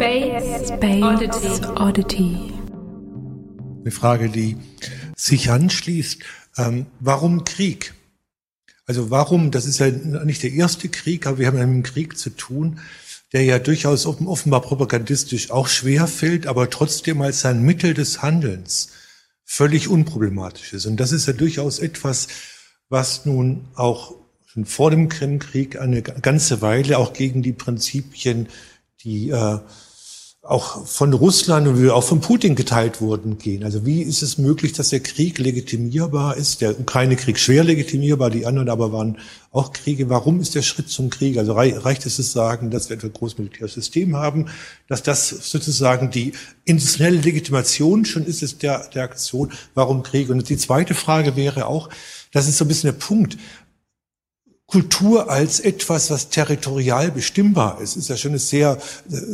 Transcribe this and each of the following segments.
Space, Oddity. Eine Frage, die sich anschließt. Ähm, warum Krieg? Also warum, das ist ja nicht der erste Krieg, aber wir haben ja mit einem Krieg zu tun, der ja durchaus offenbar propagandistisch auch schwer fällt, aber trotzdem als ein Mittel des Handelns völlig unproblematisch ist. Und das ist ja durchaus etwas, was nun auch schon vor dem Krimkrieg eine ganze Weile auch gegen die Prinzipien, die äh, auch von Russland und auch von Putin geteilt wurden, gehen. Also wie ist es möglich, dass der Krieg legitimierbar ist? Der Ukraine-Krieg schwer legitimierbar, die anderen aber waren auch Kriege. Warum ist der Schritt zum Krieg? Also reicht es zu sagen, dass wir ein großmilitärisches System haben, dass das sozusagen die institutionelle Legitimation schon ist, ist der, der Aktion. Warum Krieg? Und die zweite Frage wäre auch, das ist so ein bisschen der Punkt. Kultur als etwas, was territorial bestimmbar ist, ist ja schon eine sehr,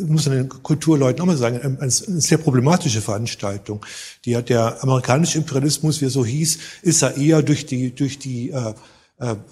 muss man den Kulturleuten auch mal sagen, eine sehr problematische Veranstaltung. Die hat der amerikanische Imperialismus, wie er so hieß, ist ja eher durch die, durch die, äh,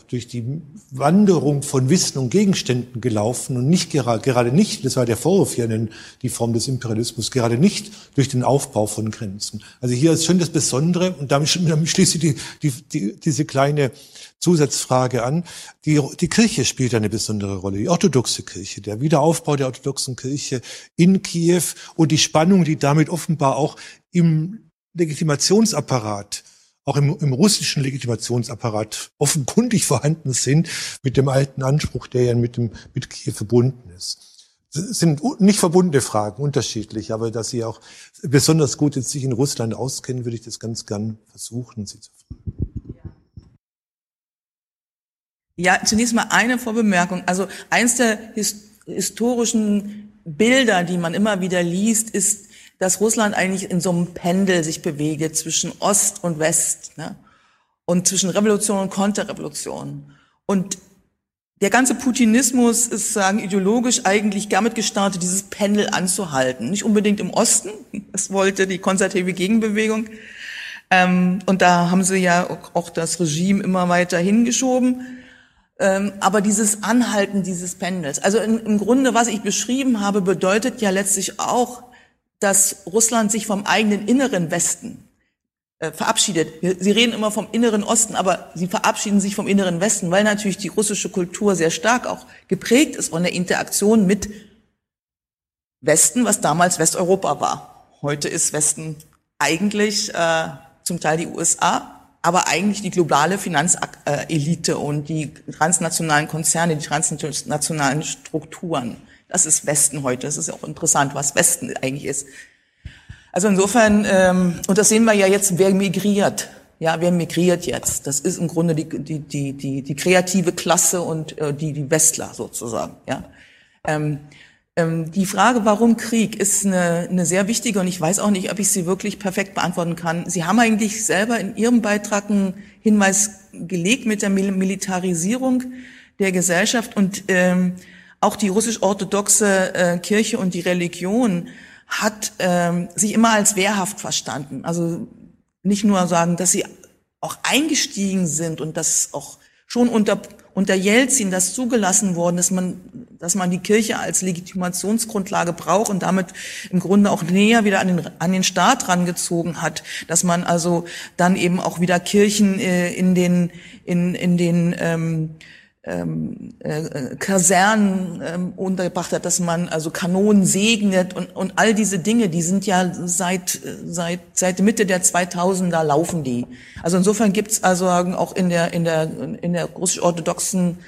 durch die Wanderung von Wissen und Gegenständen gelaufen und nicht gerade, gerade nicht, das war der Vorwurf hier in die Form des Imperialismus, gerade nicht durch den Aufbau von Grenzen. Also hier ist schon das Besondere und damit, damit schließe ich die, die, die, diese kleine Zusatzfrage an. Die, die Kirche spielt eine besondere Rolle, die orthodoxe Kirche, der Wiederaufbau der orthodoxen Kirche in Kiew und die Spannung, die damit offenbar auch im Legitimationsapparat auch im, im russischen Legitimationsapparat offenkundig vorhanden sind, mit dem alten Anspruch, der ja mit dem mit Kiew verbunden ist. Das sind nicht verbundene Fragen, unterschiedlich, aber dass Sie auch besonders gut jetzt sich in Russland auskennen, würde ich das ganz gern versuchen, Sie zu fragen. Ja, zunächst mal eine Vorbemerkung. Also eins der his historischen Bilder, die man immer wieder liest, ist, dass Russland eigentlich in so einem Pendel sich bewege zwischen Ost und West ne? und zwischen Revolution und Konterrevolution. Und der ganze Putinismus ist sagen ideologisch eigentlich damit gestartet, dieses Pendel anzuhalten. Nicht unbedingt im Osten, das wollte die konservative Gegenbewegung. Ähm, und da haben sie ja auch das Regime immer weiter hingeschoben. Ähm, aber dieses Anhalten dieses Pendels, also in, im Grunde, was ich beschrieben habe, bedeutet ja letztlich auch, dass Russland sich vom eigenen inneren Westen äh, verabschiedet. Sie reden immer vom inneren Osten, aber sie verabschieden sich vom inneren Westen, weil natürlich die russische Kultur sehr stark auch geprägt ist von der Interaktion mit Westen, was damals Westeuropa war. Heute ist Westen eigentlich äh, zum Teil die USA, aber eigentlich die globale Finanzelite und die transnationalen Konzerne, die transnationalen Strukturen. Das ist Westen heute. Das ist ja auch interessant, was Westen eigentlich ist. Also insofern, ähm, und das sehen wir ja jetzt, wer migriert. Ja, wer migriert jetzt? Das ist im Grunde die, die, die, die, die kreative Klasse und äh, die, die Westler sozusagen. Ja. Ähm, ähm, die Frage, warum Krieg, ist eine, eine sehr wichtige und ich weiß auch nicht, ob ich sie wirklich perfekt beantworten kann. Sie haben eigentlich selber in Ihrem Beitrag einen Hinweis gelegt mit der Militarisierung der Gesellschaft und ähm, auch die russisch-orthodoxe äh, Kirche und die Religion hat ähm, sich immer als wehrhaft verstanden. Also nicht nur sagen, dass sie auch eingestiegen sind und dass auch schon unter unter Jelzin das zugelassen worden, dass man, dass man die Kirche als Legitimationsgrundlage braucht und damit im Grunde auch näher wieder an den, an den Staat rangezogen hat, dass man also dann eben auch wieder Kirchen äh, in den, in, in den, ähm, ähm, äh, Kasernen ähm, untergebracht hat, dass man also Kanonen segnet und, und all diese Dinge, die sind ja seit, seit, seit Mitte der 2000er laufen die. Also insofern gibt's also auch in der, in der, in der russisch-orthodoxen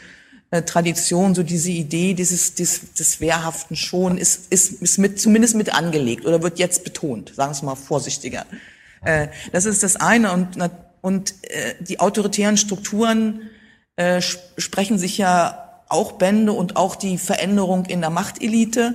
äh, Tradition so diese Idee dieses, des, des Wehrhaften schon ist, ist, ist mit, zumindest mit angelegt oder wird jetzt betont, sagen wir mal vorsichtiger. Äh, das ist das eine und, und äh, die autoritären Strukturen äh, sprechen sich ja auch Bände und auch die Veränderung in der Machtelite.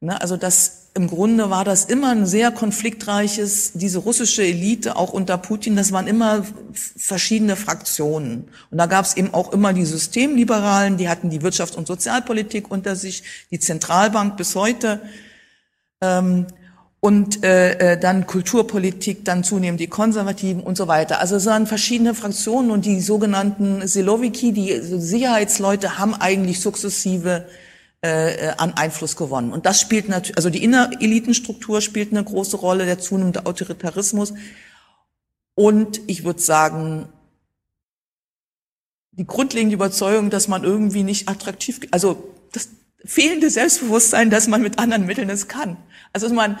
Ne, also das im Grunde war das immer ein sehr konfliktreiches, diese russische Elite, auch unter Putin, das waren immer verschiedene Fraktionen. Und da gab es eben auch immer die Systemliberalen, die hatten die Wirtschafts- und Sozialpolitik unter sich, die Zentralbank bis heute. Ähm, und äh, äh, dann Kulturpolitik, dann zunehmend die Konservativen und so weiter. Also es waren verschiedene Fraktionen und die sogenannten Siloviki, die Sicherheitsleute, haben eigentlich sukzessive äh, an Einfluss gewonnen. Und das spielt natürlich, also die Innerelitenstruktur spielt eine große Rolle, der zunehmende Autoritarismus. Und ich würde sagen, die grundlegende Überzeugung, dass man irgendwie nicht attraktiv, also das fehlende Selbstbewusstsein, dass man mit anderen Mitteln es kann. Also dass man,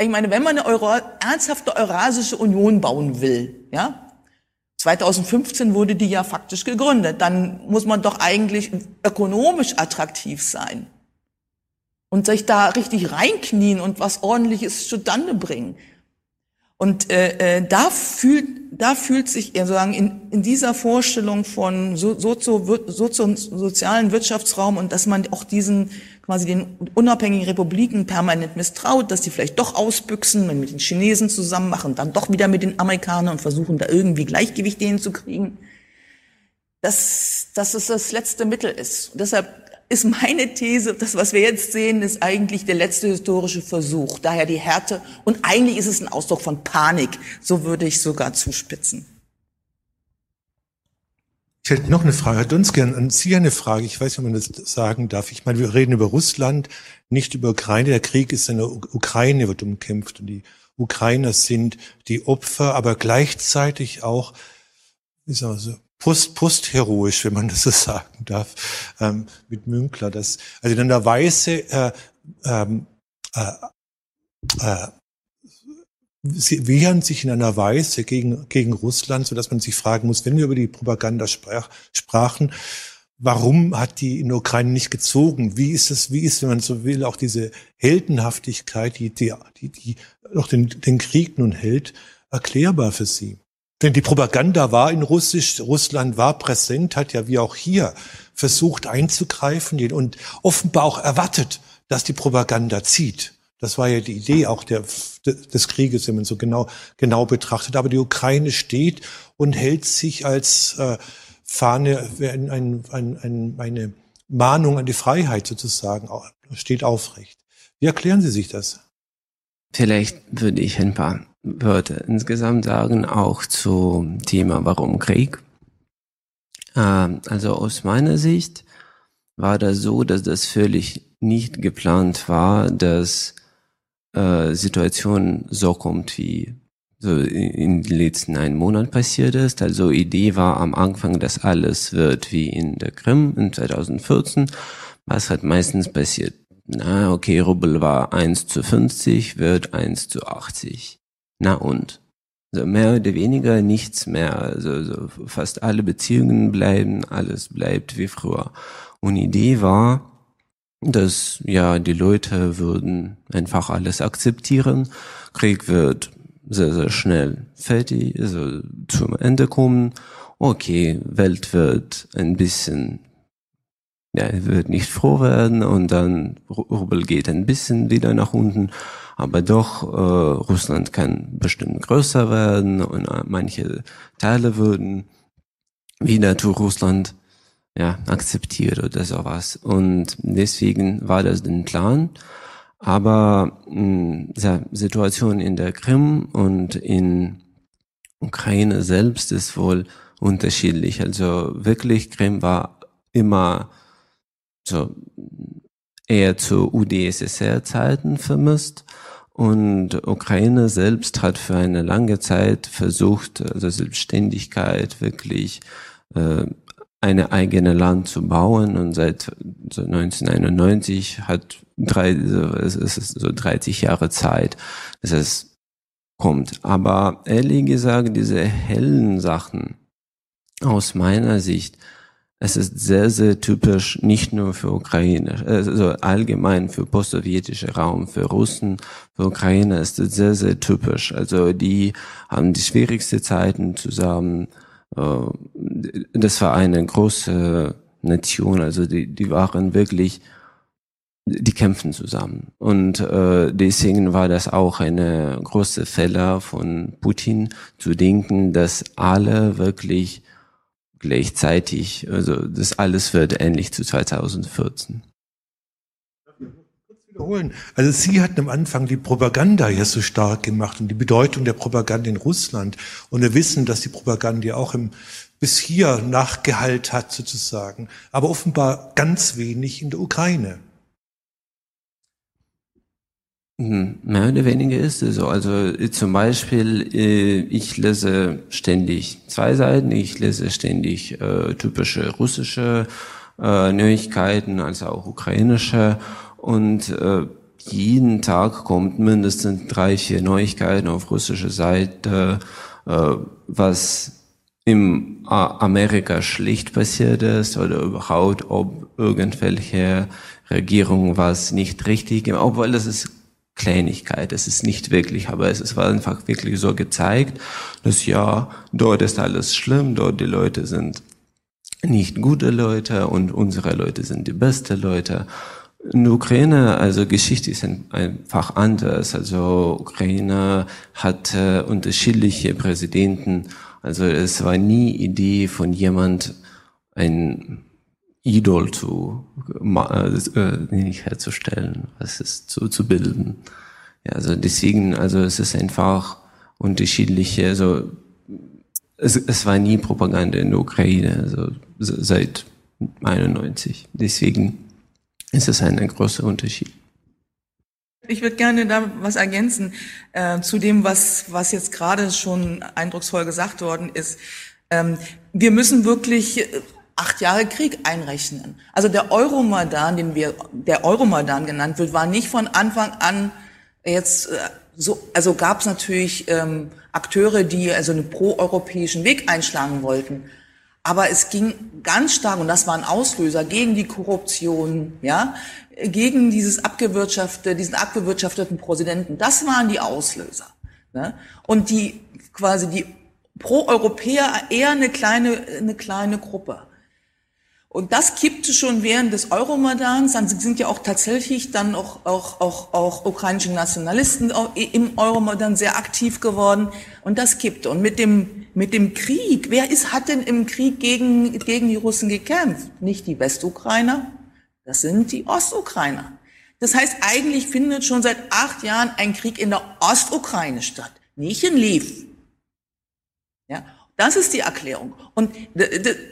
ich meine, wenn man eine Euro, ernsthafte Eurasische Union bauen will, ja, 2015 wurde die ja faktisch gegründet, dann muss man doch eigentlich ökonomisch attraktiv sein und sich da richtig reinknien und was ordentliches zustande bringen. Und äh, äh, da fühlt da fühlt sich er sagen in, in dieser Vorstellung von so, sozio, sozio, sozialen Wirtschaftsraum und dass man auch diesen quasi den unabhängigen Republiken permanent misstraut, dass die vielleicht doch ausbüchsen, wenn mit den Chinesen zusammen machen, dann doch wieder mit den Amerikanern und versuchen da irgendwie Gleichgewicht hinzukriegen, dass, dass es das letzte Mittel ist. Und deshalb ist meine These, das, was wir jetzt sehen, ist eigentlich der letzte historische Versuch. Daher die Härte. Und eigentlich ist es ein Ausdruck von Panik. So würde ich sogar zuspitzen. Ich hätte noch eine Frage. Herr Dunskern, an Sie eine Frage. Ich weiß ob man das sagen darf. Ich meine, wir reden über Russland, nicht über Ukraine. Der Krieg ist in der Ukraine, wird umkämpft. Und die Ukrainer sind die Opfer, aber gleichzeitig auch, wir so, post, postheroisch, wenn man das so sagen darf, ähm, mit Münkler. Das, also in einer Weise äh, ähm, äh, äh, sie wehren sich in einer Weise gegen, gegen Russland, so dass man sich fragen muss, wenn wir über die Propaganda sprach, sprachen, warum hat die in der Ukraine nicht gezogen? Wie ist es, wie ist, wenn man so will, auch diese Heldenhaftigkeit, die, die, die, die auch den, den Krieg nun hält, erklärbar für sie? Denn die Propaganda war in Russisch, Russland war präsent, hat ja wie auch hier versucht einzugreifen und offenbar auch erwartet, dass die Propaganda zieht. Das war ja die Idee auch der, des Krieges, wenn man so genau, genau betrachtet. Aber die Ukraine steht und hält sich als äh, Fahne, ein, ein, ein, eine Mahnung an die Freiheit sozusagen, steht aufrecht. Wie erklären Sie sich das? Vielleicht würde ich ein paar Wörter insgesamt sagen, auch zum Thema Warum Krieg. Ähm, also aus meiner Sicht war das so, dass das völlig nicht geplant war, dass äh, Situation so kommt, wie so in den letzten einen Monat passiert ist. Also Idee war am Anfang, dass alles wird wie in der Krim in 2014. Was hat meistens passiert? Na, okay, Rubel war 1 zu 50, wird 1 zu 80. Na und? Also mehr oder weniger nichts mehr. Also, also fast alle Beziehungen bleiben, alles bleibt wie früher. Und Idee war, dass ja die Leute würden einfach alles akzeptieren. Krieg wird sehr, sehr schnell fertig, also zum Ende kommen. Okay, Welt wird ein bisschen, ja, wird nicht froh werden und dann Rubel geht ein bisschen wieder nach unten. Aber doch äh, Russland kann bestimmt größer werden und äh, manche Teile würden wieder zu Russland ja akzeptiert oder sowas. Und deswegen war das den Plan. Aber mh, Situation in der Krim und in Ukraine selbst ist wohl unterschiedlich. Also wirklich Krim war immer so eher zu UdSSR-Zeiten vermisst und Ukraine selbst hat für eine lange Zeit versucht, also Selbstständigkeit wirklich äh, eine eigene Land zu bauen und seit 1991 hat drei, es ist so 30 Jahre Zeit, dass es kommt. Aber ehrlich gesagt, diese hellen Sachen aus meiner Sicht es ist sehr, sehr typisch, nicht nur für Ukraine, also allgemein für post-sowjetische Raum, für Russen, für Ukraine ist es sehr, sehr typisch. Also die haben die schwierigsten Zeiten zusammen. Äh, das war eine große Nation, also die, die waren wirklich, die kämpfen zusammen. Und äh, deswegen war das auch eine große Fehler von Putin zu denken, dass alle wirklich gleichzeitig. Also das alles wird ähnlich zu 2014. Wiederholen. Also Sie hatten am Anfang die Propaganda ja so stark gemacht und die Bedeutung der Propaganda in Russland. Und wir wissen, dass die Propaganda ja auch im, bis hier Nachgehalt hat sozusagen, aber offenbar ganz wenig in der Ukraine. Hm, mehr oder weniger ist es so. Also zum Beispiel, äh, ich lese ständig zwei Seiten, ich lese ständig äh, typische russische äh, Neuigkeiten, also auch ukrainische und äh, jeden Tag kommt mindestens drei, vier Neuigkeiten auf russischer Seite, äh, was im Amerika schlicht passiert ist oder überhaupt, ob irgendwelche Regierung was nicht richtig, obwohl das ist Kleinigkeit, es ist nicht wirklich, aber es ist einfach wirklich so gezeigt, dass ja, dort ist alles schlimm, dort die Leute sind nicht gute Leute und unsere Leute sind die beste Leute. In der Ukraine, also Geschichte ist einfach anders. Also Ukraine hat unterschiedliche Präsidenten. Also es war nie Idee von jemand, ein Idol zu äh, nicht herzustellen, was ist zu, zu bilden. Ja, also deswegen, also es ist einfach unterschiedliche, also es, es war nie Propaganda in der Ukraine, also seit 91. Deswegen ist es ein großer Unterschied. Ich würde gerne da was ergänzen äh, zu dem, was, was jetzt gerade schon eindrucksvoll gesagt worden ist. Ähm, wir müssen wirklich acht Jahre Krieg einrechnen. Also der Euromaidan, den wir, der Euromaidan genannt wird, war nicht von Anfang an jetzt äh, so, also gab es natürlich ähm, Akteure, die also einen pro-europäischen Weg einschlagen wollten. Aber es ging ganz stark, und das war ein Auslöser, gegen die Korruption, ja, gegen dieses abgewirtschaftete, diesen abgewirtschafteten Präsidenten. Das waren die Auslöser. Ne? Und die quasi die Pro-Europäer eher eine kleine, eine kleine Gruppe. Und das kippte schon während des Euromadans. Dann sind ja auch tatsächlich dann auch, auch, auch, auch ukrainische Nationalisten im Euromadan sehr aktiv geworden. Und das kippte. Und mit dem, mit dem Krieg, wer ist, hat denn im Krieg gegen, gegen die Russen gekämpft? Nicht die Westukrainer, das sind die Ostukrainer. Das heißt, eigentlich findet schon seit acht Jahren ein Krieg in der Ostukraine statt, nicht in Lviv. Ja, das ist die Erklärung. Und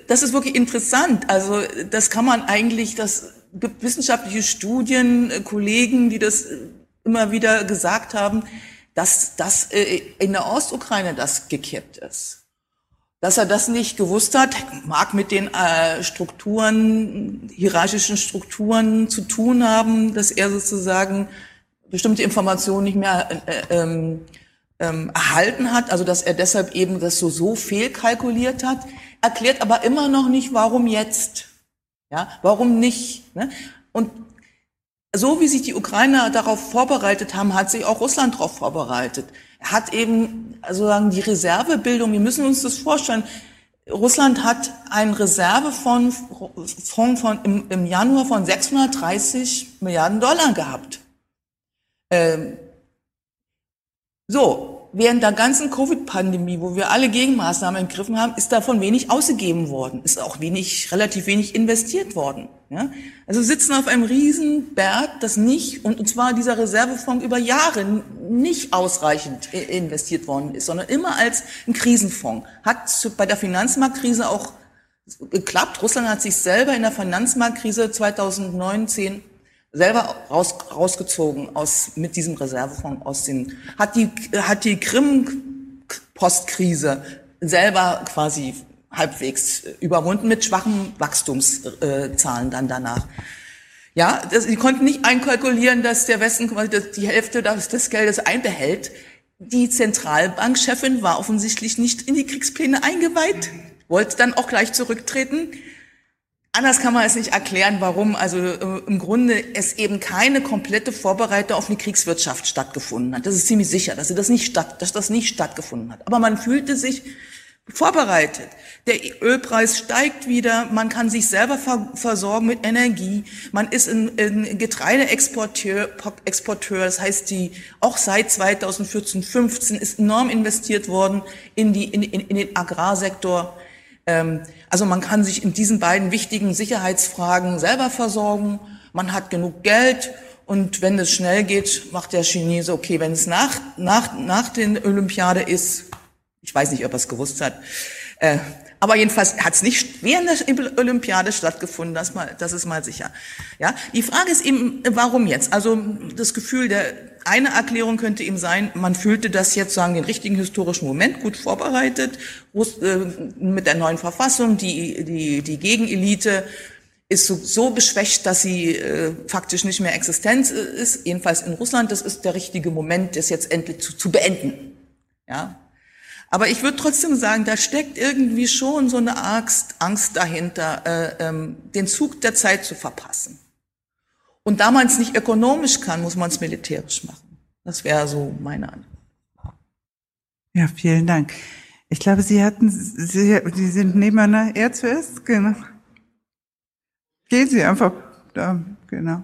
das ist wirklich interessant. Also das kann man eigentlich, das gibt wissenschaftliche Studien, äh, Kollegen, die das äh, immer wieder gesagt haben, dass das äh, in der Ostukraine das gekippt ist. Dass er das nicht gewusst hat, mag mit den Strukturen, hierarchischen Strukturen zu tun haben, dass er sozusagen bestimmte Informationen nicht mehr ähm, ähm, erhalten hat, also dass er deshalb eben das so, so fehlkalkuliert hat, erklärt aber immer noch nicht, warum jetzt. Ja, warum nicht? Ne? Und so wie sich die Ukrainer darauf vorbereitet haben, hat sich auch Russland darauf vorbereitet. Er hat eben also sagen die Reservebildung. Wir müssen uns das vorstellen. Russland hat einen Reservefonds Fonds von, im, im Januar von 630 Milliarden Dollar gehabt. Ähm, so, während der ganzen Covid-Pandemie, wo wir alle Gegenmaßnahmen ergriffen haben, ist davon wenig ausgegeben worden, ist auch wenig, relativ wenig investiert worden. Ja? Also sitzen auf einem riesen Berg, das nicht, und, und zwar dieser Reservefonds über Jahre nicht ausreichend investiert worden ist, sondern immer als ein Krisenfonds. Hat bei der Finanzmarktkrise auch geklappt. Russland hat sich selber in der Finanzmarktkrise 2019 selber raus, rausgezogen aus, mit diesem Reservefonds aus den, hat die, hat die Krim-Postkrise selber quasi halbwegs überwunden mit schwachen Wachstumszahlen dann danach. Ja, das, die konnten nicht einkalkulieren, dass der Westen quasi die Hälfte des Geldes einbehält. Die Zentralbankchefin war offensichtlich nicht in die Kriegspläne eingeweiht, wollte dann auch gleich zurücktreten. Anders kann man es nicht erklären, warum also äh, im Grunde es eben keine komplette Vorbereitung auf eine Kriegswirtschaft stattgefunden hat. Das ist ziemlich sicher, dass das nicht statt, dass das nicht stattgefunden hat. Aber man fühlte sich vorbereitet. Der Ölpreis steigt wieder, man kann sich selber versorgen mit Energie, man ist ein, ein Getreideexporteur, Exporteur, das heißt, die auch seit 2014, 15 ist enorm investiert worden in die in, in, in den Agrarsektor. Ähm, also man kann sich in diesen beiden wichtigen Sicherheitsfragen selber versorgen. Man hat genug Geld und wenn es schnell geht, macht der Chinese, okay, wenn es nach, nach, nach den Olympiade ist, ich weiß nicht, ob er es gewusst hat, äh, aber jedenfalls hat es nicht während der Olympiade stattgefunden, das, mal, das ist mal sicher. Ja, die Frage ist eben, warum jetzt? Also das Gefühl der eine Erklärung könnte ihm sein, man fühlte das jetzt sagen den richtigen historischen Moment gut vorbereitet äh, mit der neuen Verfassung, die die die Gegenelite ist so, so geschwächt, dass sie äh, faktisch nicht mehr existent ist, jedenfalls in Russland. Das ist der richtige Moment, das jetzt endlich zu, zu beenden. Ja, aber ich würde trotzdem sagen, da steckt irgendwie schon so eine Angst, Angst dahinter, äh, ähm, den Zug der Zeit zu verpassen. Und da man es nicht ökonomisch kann, muss man es militärisch machen. Das wäre so meine Antwort. Ja, vielen Dank. Ich glaube, Sie hatten, Sie, Sie sind nebeneinander. Er zuerst, genau. Gehen Sie einfach da, genau.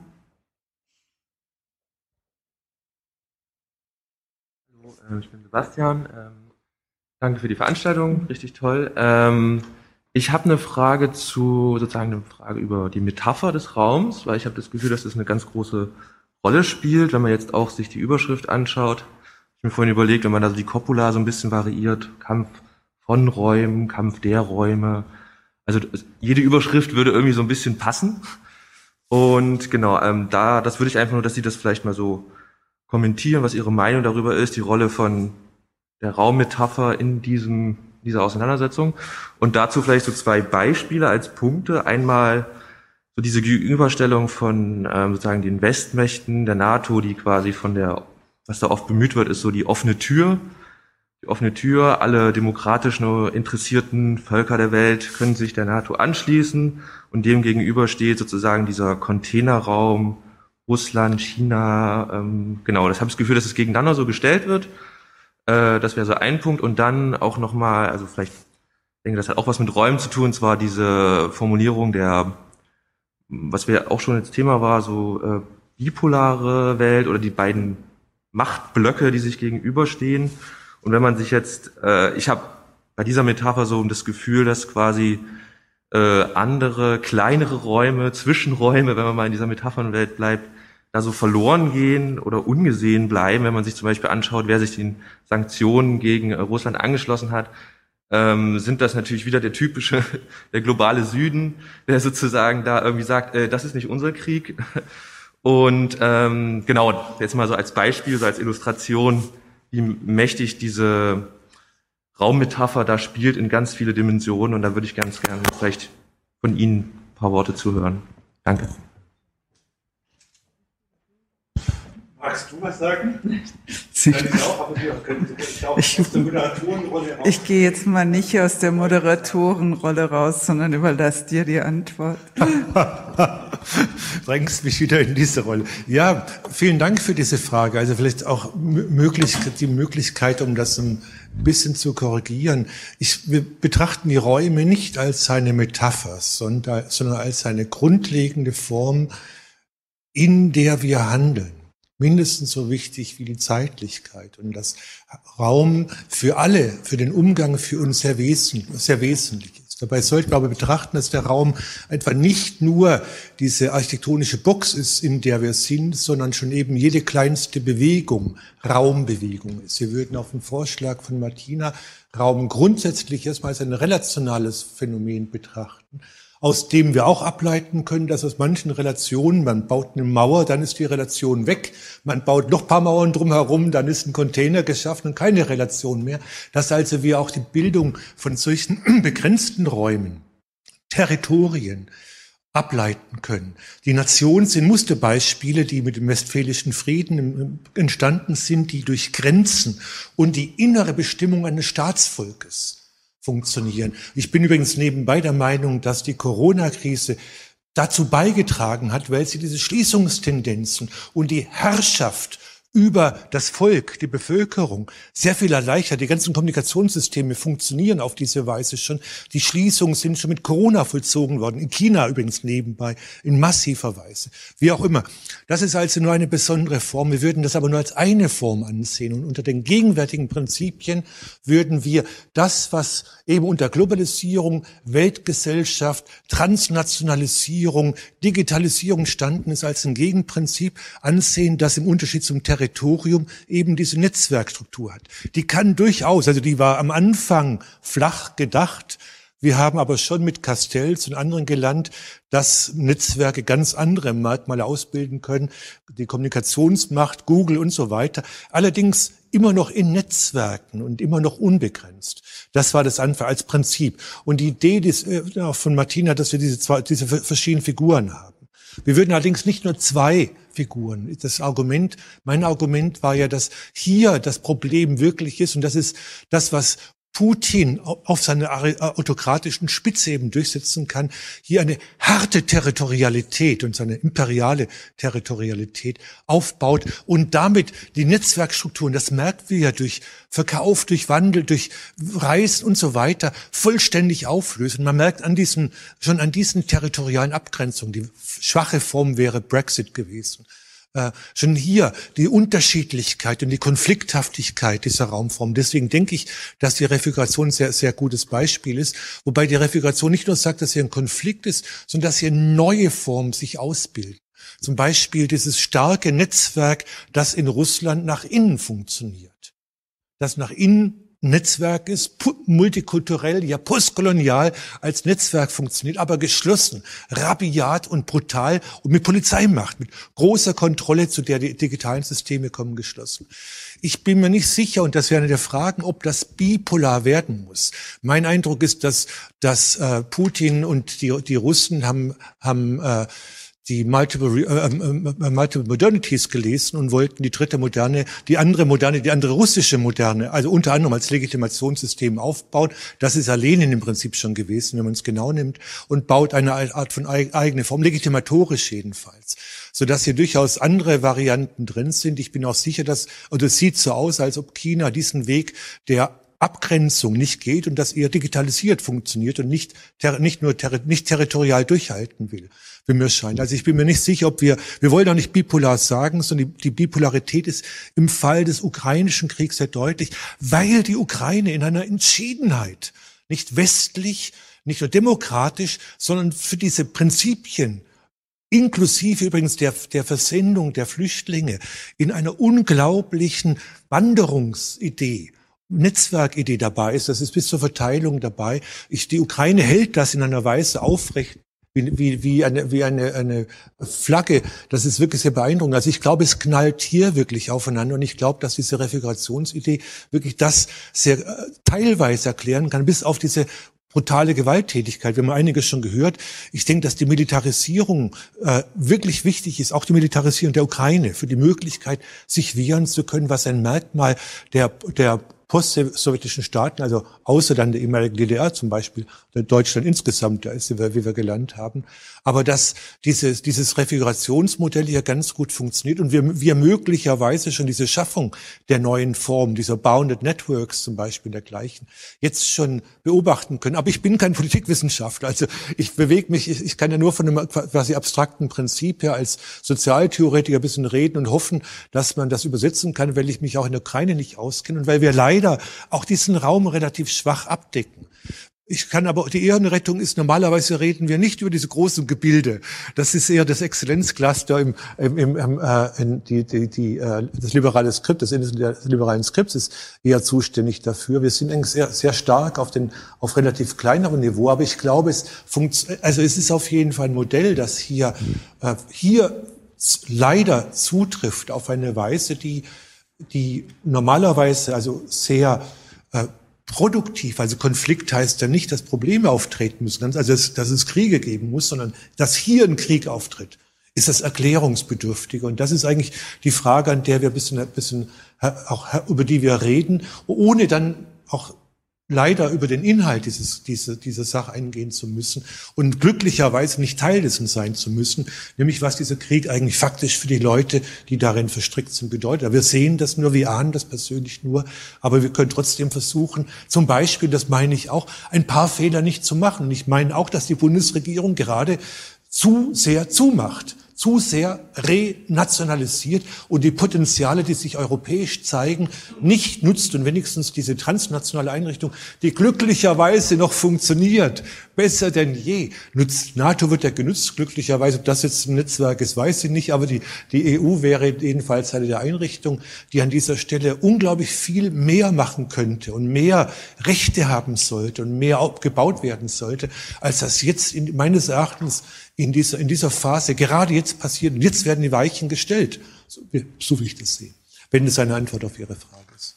Hallo, äh, ich bin Sebastian. Ähm, Danke für die Veranstaltung, richtig toll. Ich habe eine Frage zu, sozusagen eine Frage über die Metapher des Raums, weil ich habe das Gefühl, dass das eine ganz große Rolle spielt, wenn man jetzt auch sich die Überschrift anschaut. Ich habe mir vorhin überlegt, wenn man da so die Copula so ein bisschen variiert, Kampf von Räumen, Kampf der Räume. Also jede Überschrift würde irgendwie so ein bisschen passen. Und genau, ähm, da, das würde ich einfach nur, dass Sie das vielleicht mal so kommentieren, was Ihre Meinung darüber ist, die Rolle von der Raummetapher in diesem, dieser Auseinandersetzung. Und dazu vielleicht so zwei Beispiele als Punkte. Einmal so diese Gegenüberstellung von ähm, sozusagen den Westmächten der NATO, die quasi von der, was da oft bemüht wird, ist so die offene Tür. Die offene Tür, alle demokratisch nur interessierten Völker der Welt können sich der NATO anschließen und dem gegenüber steht sozusagen dieser Containerraum Russland, China, ähm, genau, das habe ich das Gefühl, dass es gegeneinander so gestellt wird. Äh, das wäre so ein Punkt. Und dann auch nochmal, also vielleicht, ich denke, das hat auch was mit Räumen zu tun, zwar diese Formulierung der, was wir auch schon als Thema war, so äh, bipolare Welt oder die beiden Machtblöcke, die sich gegenüberstehen. Und wenn man sich jetzt, äh, ich habe bei dieser Metapher so das Gefühl, dass quasi äh, andere, kleinere Räume, Zwischenräume, wenn man mal in dieser Metaphernwelt bleibt, da so verloren gehen oder ungesehen bleiben, wenn man sich zum Beispiel anschaut, wer sich den Sanktionen gegen äh, Russland angeschlossen hat, ähm, sind das natürlich wieder der typische, der globale Süden, der sozusagen da irgendwie sagt, äh, das ist nicht unser Krieg. Und ähm, genau, jetzt mal so als Beispiel, so als Illustration, wie mächtig diese Raummetapher da spielt in ganz viele Dimensionen. Und da würde ich ganz gerne vielleicht von Ihnen ein paar Worte zuhören. Danke. Magst du was sagen? Ich, ich gehe jetzt mal nicht aus der Moderatorenrolle raus, sondern überlasse dir die Antwort. Drängst mich wieder in diese Rolle. Ja, vielen Dank für diese Frage. Also vielleicht auch möglich, die Möglichkeit, um das ein bisschen zu korrigieren. Ich, wir betrachten die Räume nicht als seine Metapher, sondern, sondern als eine grundlegende Form, in der wir handeln mindestens so wichtig wie die Zeitlichkeit und das Raum für alle, für den Umgang für uns sehr, wesentlich, sehr wesentlich ist. Dabei sollten wir aber betrachten, dass der Raum etwa nicht nur diese architektonische Box ist, in der wir sind, sondern schon eben jede kleinste Bewegung Raumbewegung ist. Wir würden auf den Vorschlag von Martina Raum grundsätzlich erstmal als ein relationales Phänomen betrachten aus dem wir auch ableiten können, dass aus manchen Relationen, man baut eine Mauer, dann ist die Relation weg, man baut noch paar Mauern drumherum, dann ist ein Container geschaffen und keine Relation mehr, dass also wir auch die Bildung von solchen begrenzten Räumen, Territorien, ableiten können. Die Nationen sind Musterbeispiele, die mit dem Westfälischen Frieden entstanden sind, die durch Grenzen und die innere Bestimmung eines Staatsvolkes funktionieren. Ich bin übrigens nebenbei der Meinung, dass die Corona-Krise dazu beigetragen hat, weil sie diese Schließungstendenzen und die Herrschaft über das Volk, die Bevölkerung sehr viel erleichtert. Die ganzen Kommunikationssysteme funktionieren auf diese Weise schon. Die Schließungen sind schon mit Corona vollzogen worden. In China übrigens nebenbei, in massiver Weise. Wie auch immer. Das ist also nur eine besondere Form. Wir würden das aber nur als eine Form ansehen. Und unter den gegenwärtigen Prinzipien würden wir das, was eben unter Globalisierung, Weltgesellschaft, Transnationalisierung, Digitalisierung standen ist, als ein Gegenprinzip ansehen, das im Unterschied zum Territorium Territorium eben diese Netzwerkstruktur hat. Die kann durchaus, also die war am Anfang flach gedacht, Wir haben aber schon mit Castells und anderen gelernt, dass Netzwerke ganz andere Merkmale ausbilden können, die Kommunikationsmacht, Google und so weiter. Allerdings immer noch in Netzwerken und immer noch unbegrenzt. Das war das Anfang als Prinzip. Und die Idee des, äh, von Martina, dass wir diese, zwei, diese verschiedenen Figuren haben. Wir würden allerdings nicht nur zwei Figuren. Das Argument, mein Argument war ja, dass hier das Problem wirklich ist und das ist das, was Putin auf seiner äh, autokratischen Spitze eben durchsetzen kann, hier eine harte Territorialität und seine imperiale Territorialität aufbaut und damit die Netzwerkstrukturen, das merken wir ja durch Verkauf, durch Wandel, durch Reisen und so weiter, vollständig auflöst. Und man merkt an diesen, schon an diesen territorialen Abgrenzungen, die schwache Form wäre Brexit gewesen äh, schon hier die Unterschiedlichkeit und die Konflikthaftigkeit dieser Raumform. Deswegen denke ich, dass die Refiguration ein sehr, sehr gutes Beispiel ist. Wobei die Refiguration nicht nur sagt, dass hier ein Konflikt ist, sondern dass hier neue Formen sich ausbilden. Zum Beispiel dieses starke Netzwerk, das in Russland nach innen funktioniert. Das nach innen Netzwerk ist, multikulturell, ja postkolonial als Netzwerk funktioniert, aber geschlossen, rabiat und brutal und mit Polizeimacht, mit großer Kontrolle, zu der die digitalen Systeme kommen, geschlossen. Ich bin mir nicht sicher, und das wäre eine der Fragen, ob das bipolar werden muss. Mein Eindruck ist, dass, dass äh, Putin und die, die Russen haben, haben äh, die Multiple, äh, äh, Multiple Modernities gelesen und wollten die dritte Moderne, die andere Moderne, die andere russische Moderne, also unter anderem als Legitimationssystem aufbauen. Das ist ja Lenin im Prinzip schon gewesen, wenn man es genau nimmt, und baut eine Art von eigene Form, legitimatorisch jedenfalls, sodass hier durchaus andere Varianten drin sind. Ich bin auch sicher, dass, oder es sieht so aus, als ob China diesen Weg der Abgrenzung nicht geht und dass eher digitalisiert funktioniert und nicht, nicht nur ter nicht territorial durchhalten will wie mir scheint. Also ich bin mir nicht sicher, ob wir, wir wollen auch nicht bipolar sagen, sondern die, die Bipolarität ist im Fall des ukrainischen Kriegs sehr deutlich, weil die Ukraine in einer Entschiedenheit nicht westlich, nicht nur demokratisch, sondern für diese Prinzipien, inklusive übrigens der, der Versendung der Flüchtlinge, in einer unglaublichen Wanderungsidee, Netzwerkidee dabei ist, das ist bis zur Verteilung dabei. Ich, die Ukraine hält das in einer Weise aufrecht, wie, wie, wie, eine, wie eine, eine Flagge. Das ist wirklich sehr beeindruckend. Also ich glaube, es knallt hier wirklich aufeinander und ich glaube, dass diese Refigurationsidee wirklich das sehr äh, teilweise erklären kann, bis auf diese brutale Gewalttätigkeit. Wir haben einiges schon gehört. Ich denke, dass die Militarisierung äh, wirklich wichtig ist, auch die Militarisierung der Ukraine für die Möglichkeit, sich wehren zu können, was ein Merkmal der, der postsowjetischen Staaten, also außer dann der ehemaligen DDR zum Beispiel, Deutschland insgesamt, da ist, wie wir gelernt haben. Aber dass dieses, dieses Refigurationsmodell hier ganz gut funktioniert und wir, wir möglicherweise schon diese Schaffung der neuen Form, dieser Bounded Networks zum Beispiel dergleichen, jetzt schon beobachten können. Aber ich bin kein Politikwissenschaftler, also ich bewege mich, ich, ich kann ja nur von einem quasi abstrakten Prinzip her als Sozialtheoretiker ein bisschen reden und hoffen, dass man das übersetzen kann, weil ich mich auch in der Ukraine nicht auskenne und weil wir leider auch diesen Raum relativ schwach abdecken. Ich kann aber, die Ehrenrettung ist, normalerweise reden wir nicht über diese großen Gebilde. Das ist eher das Exzellenzcluster im, im, im, äh, in die, die, die, äh, das liberale Skript, das Ende des liberalen Skripts ist eher zuständig dafür. Wir sind eigentlich sehr, sehr stark auf den, auf relativ kleinerem Niveau, aber ich glaube, es funktioniert, also es ist auf jeden Fall ein Modell, das hier, äh, hier leider zutrifft auf eine Weise, die, die normalerweise also sehr, äh, produktiv, also Konflikt heißt ja nicht, dass Probleme auftreten müssen, also dass, dass es Kriege geben muss, sondern dass hier ein Krieg auftritt, ist das Erklärungsbedürftige. Und das ist eigentlich die Frage, an der wir ein bisschen, ein bisschen auch über die wir reden, ohne dann auch leider über den Inhalt dieses, diese, dieser Sache eingehen zu müssen und glücklicherweise nicht Teil dessen sein zu müssen, nämlich was dieser Krieg eigentlich faktisch für die Leute, die darin verstrickt sind, bedeutet. Wir sehen das nur, wir ahnen das persönlich nur, aber wir können trotzdem versuchen, zum Beispiel, das meine ich auch, ein paar Fehler nicht zu machen. Ich meine auch, dass die Bundesregierung gerade zu sehr zumacht zu sehr renationalisiert und die Potenziale, die sich europäisch zeigen, nicht nutzt und wenigstens diese transnationale Einrichtung, die glücklicherweise noch funktioniert, besser denn je, nutzt. NATO wird ja genutzt, glücklicherweise. Ob das jetzt ein Netzwerk ist, weiß ich nicht, aber die, die EU wäre jedenfalls eine der Einrichtungen, die an dieser Stelle unglaublich viel mehr machen könnte und mehr Rechte haben sollte und mehr gebaut werden sollte, als das jetzt in, meines Erachtens in dieser, in dieser Phase gerade jetzt passiert. Jetzt werden die Weichen gestellt, so, so wie ich das sehe, wenn es eine Antwort auf Ihre Frage ist.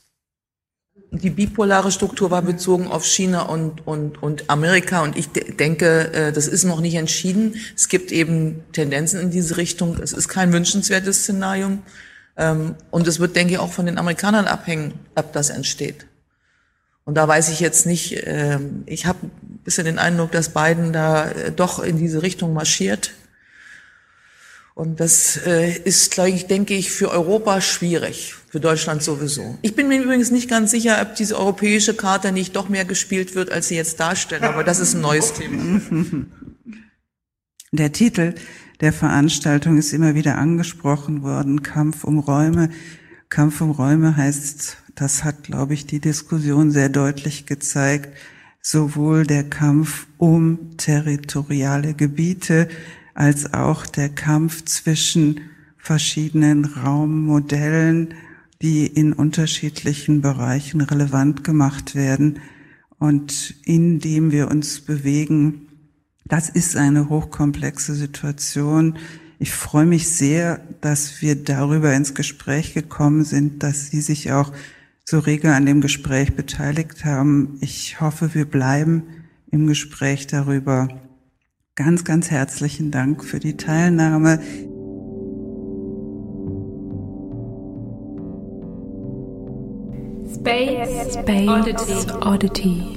Die bipolare Struktur war bezogen auf China und, und, und Amerika und ich denke, äh, das ist noch nicht entschieden. Es gibt eben Tendenzen in diese Richtung. Es ist kein wünschenswertes Szenarium. Ähm, und es wird, denke ich, auch von den Amerikanern abhängen, ob das entsteht. Und da weiß ich jetzt nicht, ähm, ich habe bisschen den Eindruck, dass Biden da äh, doch in diese Richtung marschiert. Und das äh, ist, glaube ich, denke ich, für Europa schwierig, für Deutschland sowieso. Ich bin mir übrigens nicht ganz sicher, ob diese europäische Karte nicht doch mehr gespielt wird, als sie jetzt darstellen, aber das ist ein neues Thema. Der Titel der Veranstaltung ist immer wieder angesprochen worden, Kampf um Räume. Kampf um Räume heißt das hat, glaube ich, die Diskussion sehr deutlich gezeigt, sowohl der Kampf um territoriale Gebiete als auch der Kampf zwischen verschiedenen Raummodellen, die in unterschiedlichen Bereichen relevant gemacht werden und in dem wir uns bewegen. Das ist eine hochkomplexe Situation. Ich freue mich sehr, dass wir darüber ins Gespräch gekommen sind, dass Sie sich auch so rege an dem Gespräch beteiligt haben. Ich hoffe, wir bleiben im Gespräch darüber. Ganz, ganz herzlichen Dank für die Teilnahme. Space, Space Oddity. Oddity.